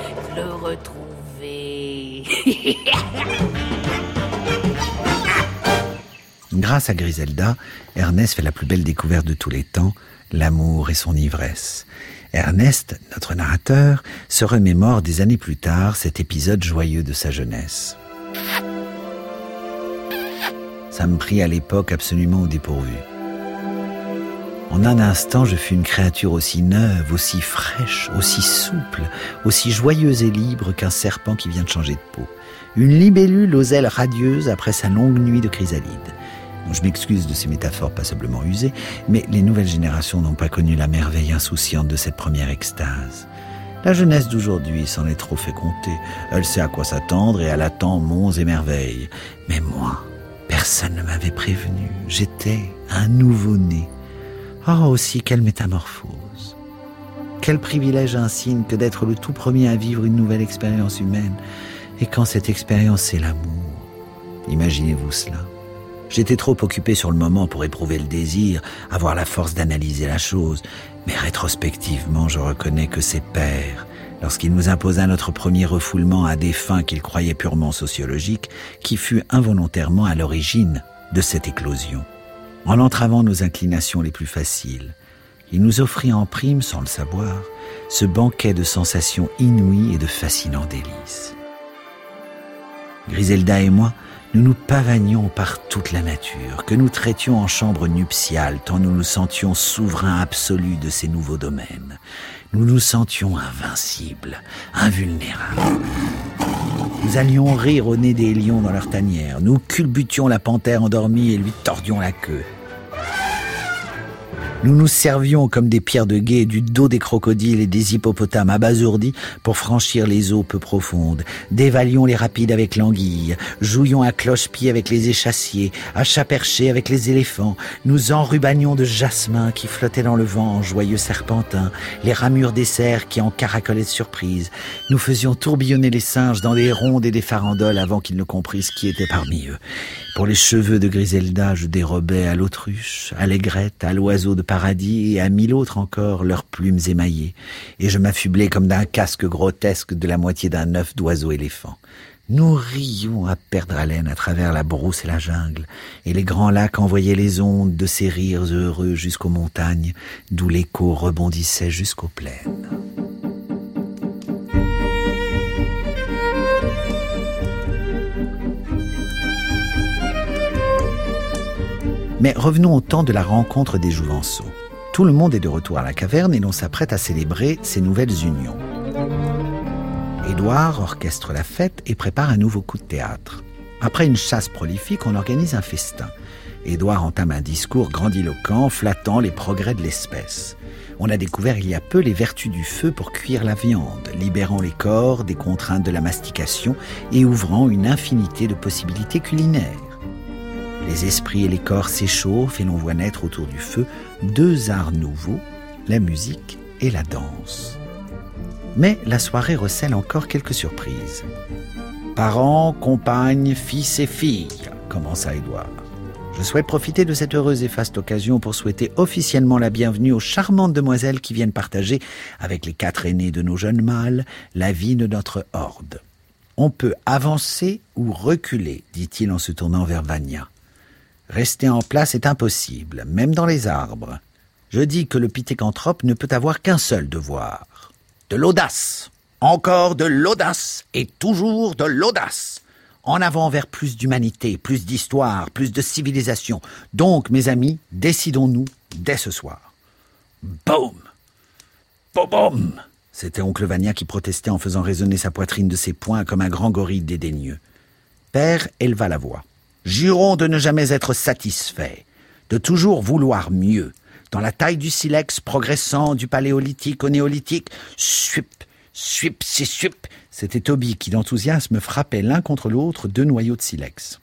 Grâce à Griselda, Ernest fait la plus belle découverte de tous les temps, l'amour et son ivresse. Ernest, notre narrateur, se remémore des années plus tard cet épisode joyeux de sa jeunesse. Ça me prit à l'époque absolument au dépourvu. En un instant, je fus une créature aussi neuve, aussi fraîche, aussi souple, aussi joyeuse et libre qu'un serpent qui vient de changer de peau. Une libellule aux ailes radieuses après sa longue nuit de chrysalide. Je m'excuse de ces métaphores passablement usées, mais les nouvelles générations n'ont pas connu la merveille insouciante de cette première extase. La jeunesse d'aujourd'hui s'en est trop fait compter. Elle sait à quoi s'attendre et elle attend monts et merveilles. Mais moi, personne ne m'avait prévenu. J'étais un nouveau-né. Oh, aussi quelle métamorphose. Quel privilège insigne que d'être le tout premier à vivre une nouvelle expérience humaine. Et quand cette expérience, c'est l'amour. Imaginez-vous cela. J'étais trop occupé sur le moment pour éprouver le désir, avoir la force d'analyser la chose, mais rétrospectivement, je reconnais que c'est père, lorsqu'il nous imposa notre premier refoulement à des fins qu'il croyait purement sociologiques, qui fut involontairement à l'origine de cette éclosion. En entravant nos inclinations les plus faciles, il nous offrit en prime, sans le savoir, ce banquet de sensations inouïes et de fascinants délices. Griselda et moi, nous nous pavanions par toute la nature, que nous traitions en chambre nuptiale, tant nous nous sentions souverains absolus de ces nouveaux domaines. Nous nous sentions invincibles, invulnérables. Nous allions rire au nez des lions dans leur tanière, nous culbutions la panthère endormie et lui tordions la queue. Nous nous servions comme des pierres de guet du dos des crocodiles et des hippopotames abasourdis pour franchir les eaux peu profondes. Dévalions les rapides avec l'anguille, jouions à cloche-pied avec les échassiers, à chat perché avec les éléphants. Nous enrubanions de jasmin qui flottait dans le vent en joyeux serpentins, les ramures des cerfs qui en caracolaient de surprise. Nous faisions tourbillonner les singes dans des rondes et des farandoles avant qu'ils ne comprissent qui était parmi eux. Pour les cheveux de Griselda, je dérobais à l'autruche, à l'aigrette, à l'oiseau de paradis et à mille autres encore leurs plumes émaillées, et je m'affublais comme d'un casque grotesque de la moitié d'un œuf d'oiseau éléphant. Nous rions à perdre haleine à travers la brousse et la jungle, et les grands lacs envoyaient les ondes de ces rires heureux jusqu'aux montagnes, d'où l'écho rebondissait jusqu'aux plaines. Mais revenons au temps de la rencontre des Jouvenceaux. Tout le monde est de retour à la caverne et l'on s'apprête à célébrer ces nouvelles unions. Édouard orchestre la fête et prépare un nouveau coup de théâtre. Après une chasse prolifique, on organise un festin. Édouard entame un discours grandiloquent, flattant les progrès de l'espèce. On a découvert il y a peu les vertus du feu pour cuire la viande, libérant les corps des contraintes de la mastication et ouvrant une infinité de possibilités culinaires. Les esprits et les corps s'échauffent et l'on voit naître autour du feu deux arts nouveaux, la musique et la danse. Mais la soirée recèle encore quelques surprises. Parents, compagnes, fils et filles, commença Édouard. Je souhaite profiter de cette heureuse et faste occasion pour souhaiter officiellement la bienvenue aux charmantes demoiselles qui viennent partager, avec les quatre aînés de nos jeunes mâles, la vie de notre horde. On peut avancer ou reculer, dit-il en se tournant vers Vania. Rester en place est impossible, même dans les arbres. Je dis que le pithécanthrope ne peut avoir qu'un seul devoir. De l'audace. Encore de l'audace. Et toujours de l'audace. En avant vers plus d'humanité, plus d'histoire, plus de civilisation. Donc, mes amis, décidons-nous dès ce soir. Boum Boum C'était oncle Vania qui protestait en faisant résonner sa poitrine de ses poings comme un grand gorille dédaigneux. Père éleva la voix. Jurons de ne jamais être satisfaits, de toujours vouloir mieux, dans la taille du silex progressant du paléolithique au néolithique. Suip, suip, c'est suip. C'était Toby qui, d'enthousiasme, frappait l'un contre l'autre deux noyaux de silex.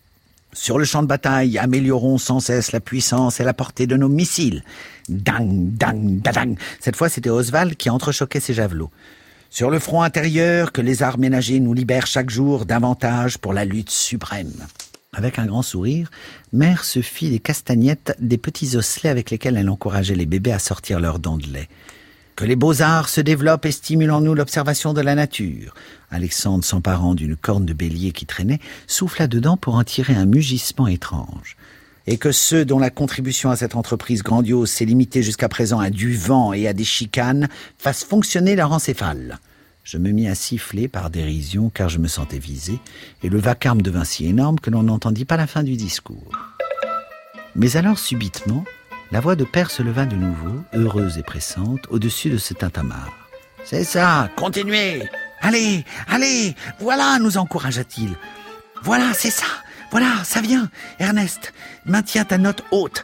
Sur le champ de bataille, améliorons sans cesse la puissance et la portée de nos missiles. Dang, dang, dadang. Cette fois, c'était Oswald qui entrechoquait ses javelots. Sur le front intérieur, que les arts ménagers nous libèrent chaque jour davantage pour la lutte suprême. Avec un grand sourire, Mère se fit des castagnettes, des petits osselets avec lesquels elle encourageait les bébés à sortir leurs dents de lait. Que les beaux-arts se développent et stimulent en nous l'observation de la nature. Alexandre, s'emparant d'une corne de bélier qui traînait, souffla dedans pour en tirer un mugissement étrange. Et que ceux dont la contribution à cette entreprise grandiose s'est limitée jusqu'à présent à du vent et à des chicanes fassent fonctionner leur encéphale. Je me mis à siffler par dérision car je me sentais visé, et le vacarme devint si énorme que l'on n'entendit pas la fin du discours. Mais alors subitement, la voix de père se leva de nouveau, heureuse et pressante, au-dessus de ce tintamarre. C'est ça, continuez Allez, allez, voilà, nous encouragea-t-il. Voilà, c'est ça, voilà, ça vient. Ernest, maintiens ta note haute.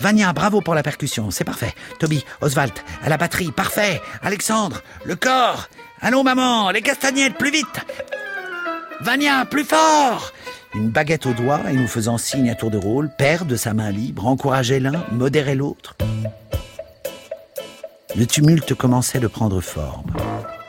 Vania, bravo pour la percussion, c'est parfait. Toby, Oswald, à la batterie, parfait. Alexandre, le corps. Allons, maman, les castagnettes, plus vite. Vania, plus fort. Une baguette au doigt et nous faisant signe à tour de rôle, père de sa main libre, encourageait l'un, modérait l'autre. Le tumulte commençait de prendre forme.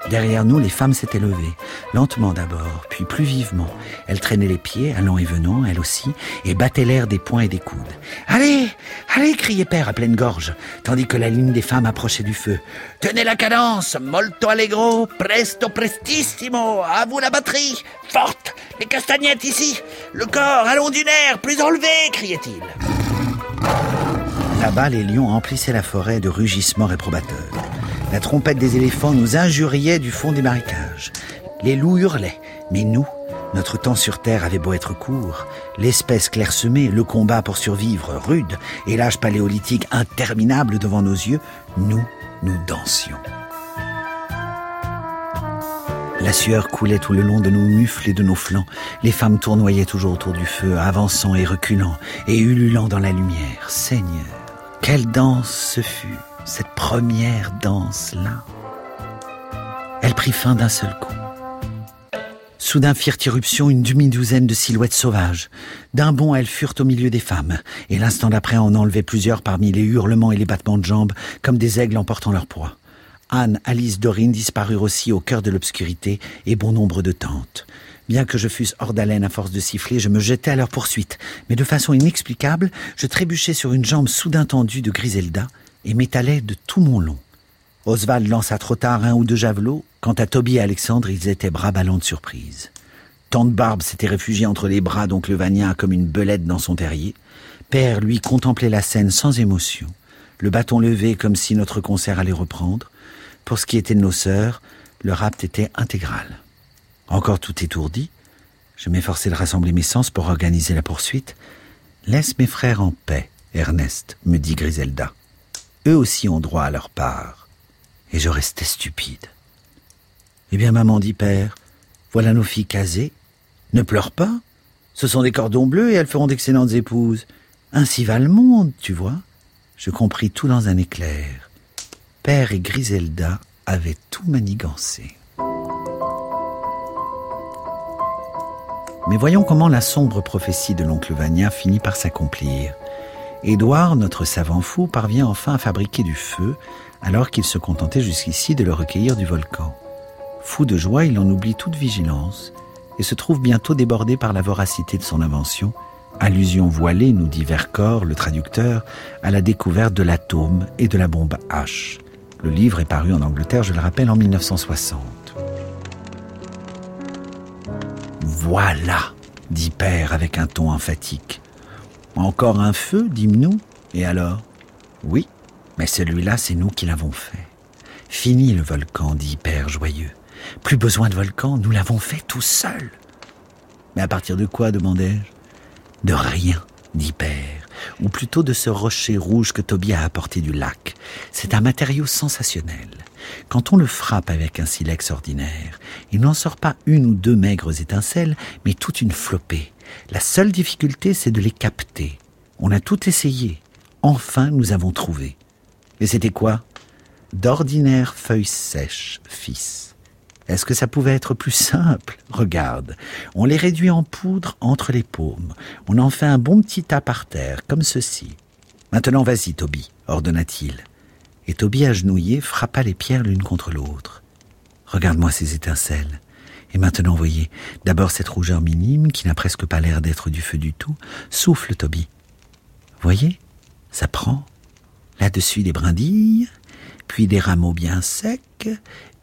Derrière nous, les femmes s'étaient levées, lentement d'abord, puis plus vivement. Elles traînaient les pieds, allant et venant, elles aussi, et battaient l'air des poings et des coudes. Allez, allez, criait Père à pleine gorge, tandis que la ligne des femmes approchait du feu. Tenez la cadence, molto allegro, presto prestissimo, à vous la batterie, forte, les castagnettes ici, le corps, allons du nerf, plus enlevé, criait-il. Là-bas, les lions emplissaient la forêt de rugissements réprobateurs. La trompette des éléphants nous injuriait du fond des marécages. Les loups hurlaient, mais nous, notre temps sur Terre avait beau être court, l'espèce clairsemée, le combat pour survivre rude et l'âge paléolithique interminable devant nos yeux, nous, nous dansions. La sueur coulait tout le long de nos mufles et de nos flancs. Les femmes tournoyaient toujours autour du feu, avançant et reculant, et ululant dans la lumière. Seigneur, Quelle danse ce fut, cette première danse-là. Elle prit fin d'un seul coup. Soudain firent irruption une demi-douzaine de silhouettes sauvages. D'un bond, elles furent au milieu des femmes, et l'instant d'après on enlevait plusieurs parmi les hurlements et les battements de jambes, comme des aigles emportant leur proie. Anne, Alice, Dorine disparurent aussi au cœur de l'obscurité, et bon nombre de tentes. Bien que je fusse hors d'haleine à force de siffler, je me jetai à leur poursuite, mais de façon inexplicable, je trébuchai sur une jambe soudain tendue de Griselda et m'étalai de tout mon long. Oswald lança trop tard un ou deux javelots. Quant à Toby et Alexandre, ils étaient bras ballants de surprise. Tante Barbe s'était réfugiée entre les bras d'oncle Vania comme une belette dans son terrier. Père, lui, contemplait la scène sans émotion, le bâton levé comme si notre concert allait reprendre. Pour ce qui était de nos sœurs, le rapt était intégral. Encore tout étourdi, je m'efforçais de rassembler mes sens pour organiser la poursuite. Laisse mes frères en paix, Ernest, me dit Griselda. Eux aussi ont droit à leur part. Et je restais stupide. Eh bien, maman dit père, voilà nos filles casées. Ne pleure pas. Ce sont des cordons bleus et elles feront d'excellentes épouses. Ainsi va le monde, tu vois. Je compris tout dans un éclair. Père et Griselda avaient tout manigancé. Mais voyons comment la sombre prophétie de l'oncle Vania finit par s'accomplir. Édouard, notre savant fou, parvient enfin à fabriquer du feu, alors qu'il se contentait jusqu'ici de le recueillir du volcan. Fou de joie, il en oublie toute vigilance et se trouve bientôt débordé par la voracité de son invention, allusion voilée, nous dit Vercors, le traducteur, à la découverte de l'atome et de la bombe H. Le livre est paru en Angleterre, je le rappelle, en 1960. Voilà, dit Père avec un ton emphatique. Encore un feu, dîmes-nous Et alors? Oui, mais celui-là, c'est nous qui l'avons fait. Fini le volcan, dit Père joyeux. Plus besoin de volcan, nous l'avons fait tout seul. Mais à partir de quoi demandai-je? De rien, dit Père, ou plutôt de ce rocher rouge que Toby a apporté du lac. C'est un matériau sensationnel. Quand on le frappe avec un silex ordinaire, il n'en sort pas une ou deux maigres étincelles, mais toute une flopée. La seule difficulté, c'est de les capter. On a tout essayé. Enfin, nous avons trouvé. Et c'était quoi? D'ordinaires feuilles sèches, fils. Est-ce que ça pouvait être plus simple? Regarde, on les réduit en poudre entre les paumes. On en fait un bon petit tas par terre, comme ceci. Maintenant, vas-y, Toby, ordonna-t-il et Toby agenouillé frappa les pierres l'une contre l'autre. Regarde-moi ces étincelles. Et maintenant, voyez, d'abord cette rougeur minime, qui n'a presque pas l'air d'être du feu du tout. Souffle, Toby. Voyez, ça prend. Là-dessus des brindilles, puis des rameaux bien secs,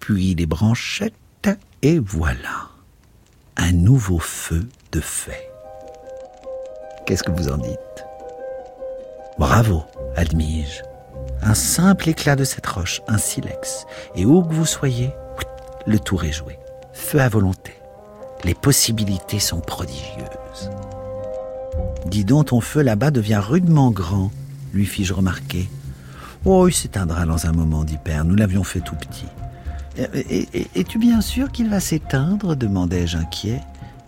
puis des branchettes, et voilà. Un nouveau feu de fait. Qu'est-ce que vous en dites? Bravo, admis-je un simple éclat de cette roche, un silex, et où que vous soyez, le tour est joué. Feu à volonté. Les possibilités sont prodigieuses. Dis donc, ton feu là-bas devient rudement grand, lui fis-je remarquer. Oh, il s'éteindra dans un moment, dit Père. Nous l'avions fait tout petit. Es-tu bien sûr qu'il va s'éteindre demandai-je inquiet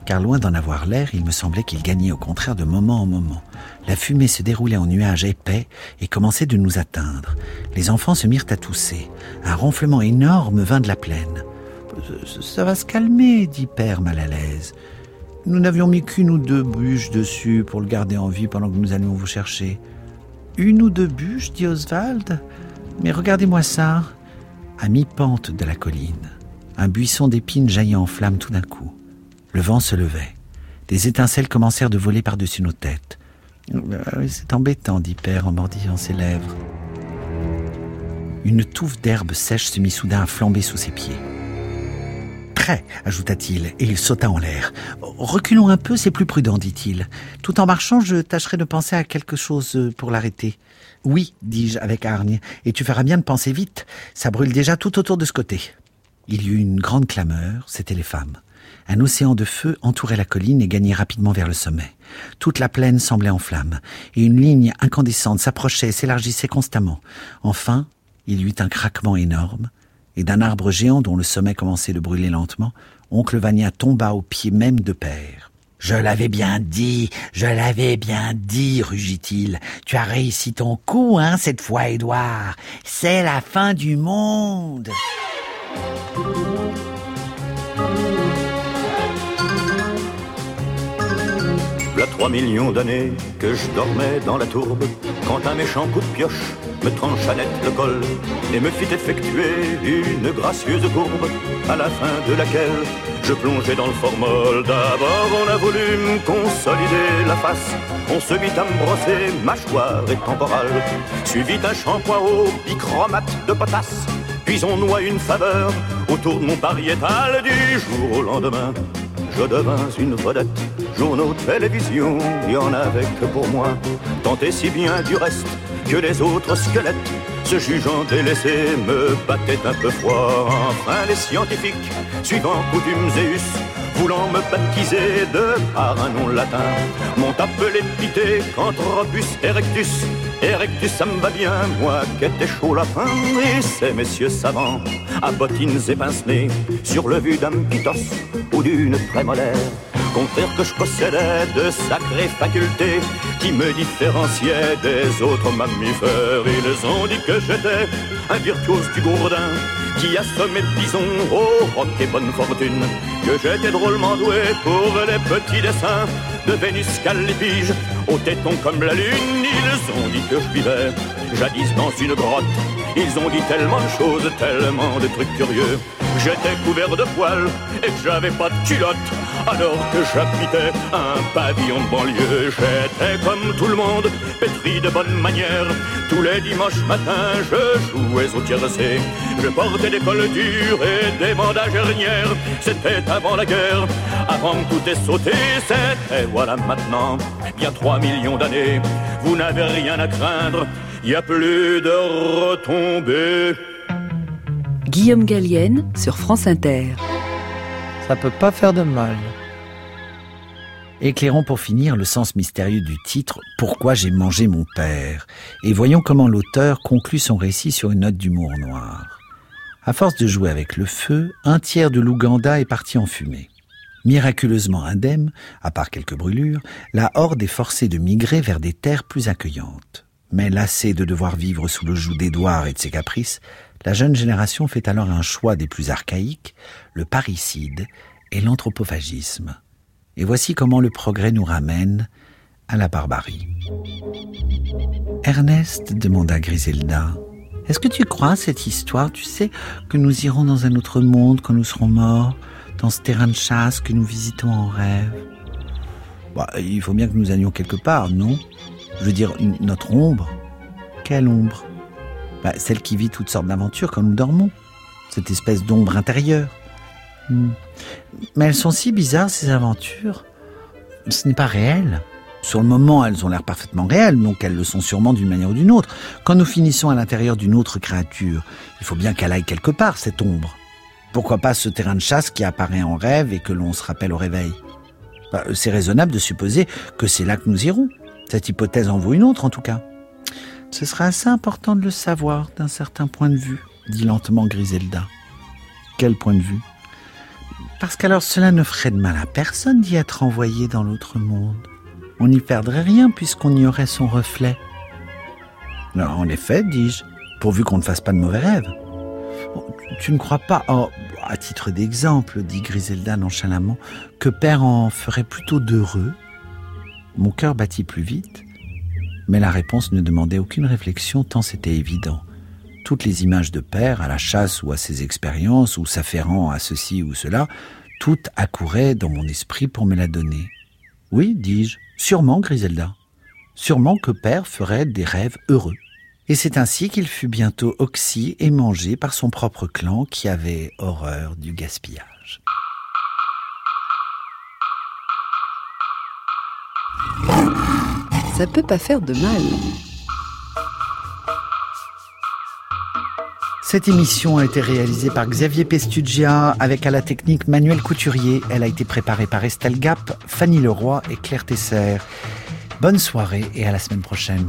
car loin d'en avoir l'air, il me semblait qu'il gagnait au contraire de moment en moment. La fumée se déroulait en nuages épais et commençait de nous atteindre. Les enfants se mirent à tousser. Un ronflement énorme vint de la plaine. Ça va se calmer, dit Père mal à l'aise. Nous n'avions mis qu'une ou deux bûches dessus pour le garder en vie pendant que nous allions vous chercher. Une ou deux bûches, dit Oswald. Mais regardez-moi ça. À mi-pente de la colline, un buisson d'épines jaillit en flammes tout d'un coup. Le vent se levait. Des étincelles commencèrent de voler par-dessus nos têtes. Euh, c'est embêtant, dit Père en mordillant ses lèvres. Une touffe d'herbe sèche se mit soudain à flamber sous ses pieds. Ajouta-t-il, et il sauta en l'air. Reculons un peu, c'est plus prudent, dit-il. Tout en marchant, je tâcherai de penser à quelque chose pour l'arrêter. Oui, dis-je avec hargne, et tu feras bien de penser vite. Ça brûle déjà tout autour de ce côté. Il y eut une grande clameur, c'étaient les femmes. Un océan de feu entourait la colline et gagnait rapidement vers le sommet. Toute la plaine semblait en flammes, et une ligne incandescente s'approchait et s'élargissait constamment. Enfin, il y eut un craquement énorme, et d'un arbre géant dont le sommet commençait de brûler lentement, oncle Vania tomba au pied même de Père. Je l'avais bien dit, je l'avais bien dit, rugit-il. Tu as réussi ton coup, hein, cette fois, Édouard. C'est la fin du monde. Trois millions d'années que je dans la tourbe, quand un méchant coup de pioche me trancha net le col et me fit effectuer une gracieuse courbe, à la fin de laquelle je plongeais dans le formol. D'abord on a voulu me consolider la face, on se mit à me brosser mâchoire et temporale, suivi d'un shampoing au bichromate de potasse, puis on noie une faveur autour de mon pariétal du jour au lendemain. Je devins une vedette, journaux, télévision, y en avait que pour moi. Tant et si bien du reste que les autres squelettes, se jugeant délaissés, me battaient un peu froid. Enfin, les scientifiques, suivant coutumes et us, voulant me baptiser de par un nom latin, m'ont appelé pité Canthropus erectus. Erectus, ça me va bien, moi qui étais chaud la fin. Et ces messieurs savants, à bottines et pince-nez, sur le vu d'un pitos ou d'une prémolaire, confèrent que je possédais de sacrées facultés qui me différenciaient des autres mammifères. Ils ont dit que j'étais un virtuose du gourdin qui assommait bison au roc et bonne fortune, que j'étais drôlement doué pour les petits dessins de Vénus Calipige, au téton comme la lune. Ils ont dit que je vivais jadis dans une grotte. Ils ont dit tellement de choses, tellement de trucs curieux. J'étais couvert de poils et j'avais pas de culotte, alors que j'habitais un pavillon de banlieue. J'étais comme tout le monde, pétri de bonne manière. Tous les dimanches matins, je jouais au tiercé. Je portais des cols durs et des bandages hernières. C'était avant la guerre, avant que tout ait sauté. C'était voilà maintenant, a trois millions d'années. Vous n'avez rien à craindre, y a plus de retombées. Guillaume Gallienne sur France Inter. Ça peut pas faire de mal. Éclairons pour finir le sens mystérieux du titre Pourquoi j'ai mangé mon père? Et voyons comment l'auteur conclut son récit sur une note d'humour noir. À force de jouer avec le feu, un tiers de l'Ouganda est parti en fumée. Miraculeusement indemne, à part quelques brûlures, la horde est forcée de migrer vers des terres plus accueillantes. Mais lassée de devoir vivre sous le joug d'Édouard et de ses caprices, la jeune génération fait alors un choix des plus archaïques, le parricide et l'anthropophagisme. Et voici comment le progrès nous ramène à la barbarie. Ernest demanda Griselda, Est-ce que tu crois à cette histoire Tu sais que nous irons dans un autre monde quand nous serons morts, dans ce terrain de chasse que nous visitons en rêve? Bah, Il faut bien que nous allions quelque part, non? Je veux dire, notre ombre. Quelle ombre? Bah, Celle qui vit toutes sortes d'aventures quand nous dormons. Cette espèce d'ombre intérieure. Hmm. Mais elles sont si bizarres, ces aventures. Ce n'est pas réel. Sur le moment, elles ont l'air parfaitement réelles, donc elles le sont sûrement d'une manière ou d'une autre. Quand nous finissons à l'intérieur d'une autre créature, il faut bien qu'elle aille quelque part, cette ombre. Pourquoi pas ce terrain de chasse qui apparaît en rêve et que l'on se rappelle au réveil? Bah, C'est raisonnable de supposer que c'est là que nous irons. Cette hypothèse en vaut une autre, en tout cas. Ce serait assez important de le savoir d'un certain point de vue, dit lentement Griselda. Quel point de vue? Parce qu'alors cela ne ferait de mal à personne d'y être envoyé dans l'autre monde. On n'y perdrait rien puisqu'on y aurait son reflet. Non, en effet, dis-je, pourvu qu'on ne fasse pas de mauvais rêves. Tu ne crois pas, oh, à titre d'exemple, dit Griselda nonchalamment, que père en ferait plutôt d'heureux? Mon cœur battit plus vite, mais la réponse ne demandait aucune réflexion tant c'était évident. Toutes les images de père, à la chasse ou à ses expériences, ou s'afférant à ceci ou cela, toutes accouraient dans mon esprit pour me la donner. Oui, dis-je, sûrement, Griselda. Sûrement que père ferait des rêves heureux. Et c'est ainsi qu'il fut bientôt oxy et mangé par son propre clan qui avait horreur du gaspillage. Ça peut pas faire de mal. Cette émission a été réalisée par Xavier Pestugia avec à la technique Manuel Couturier. Elle a été préparée par Estelle Gap, Fanny Leroy et Claire Tesser. Bonne soirée et à la semaine prochaine.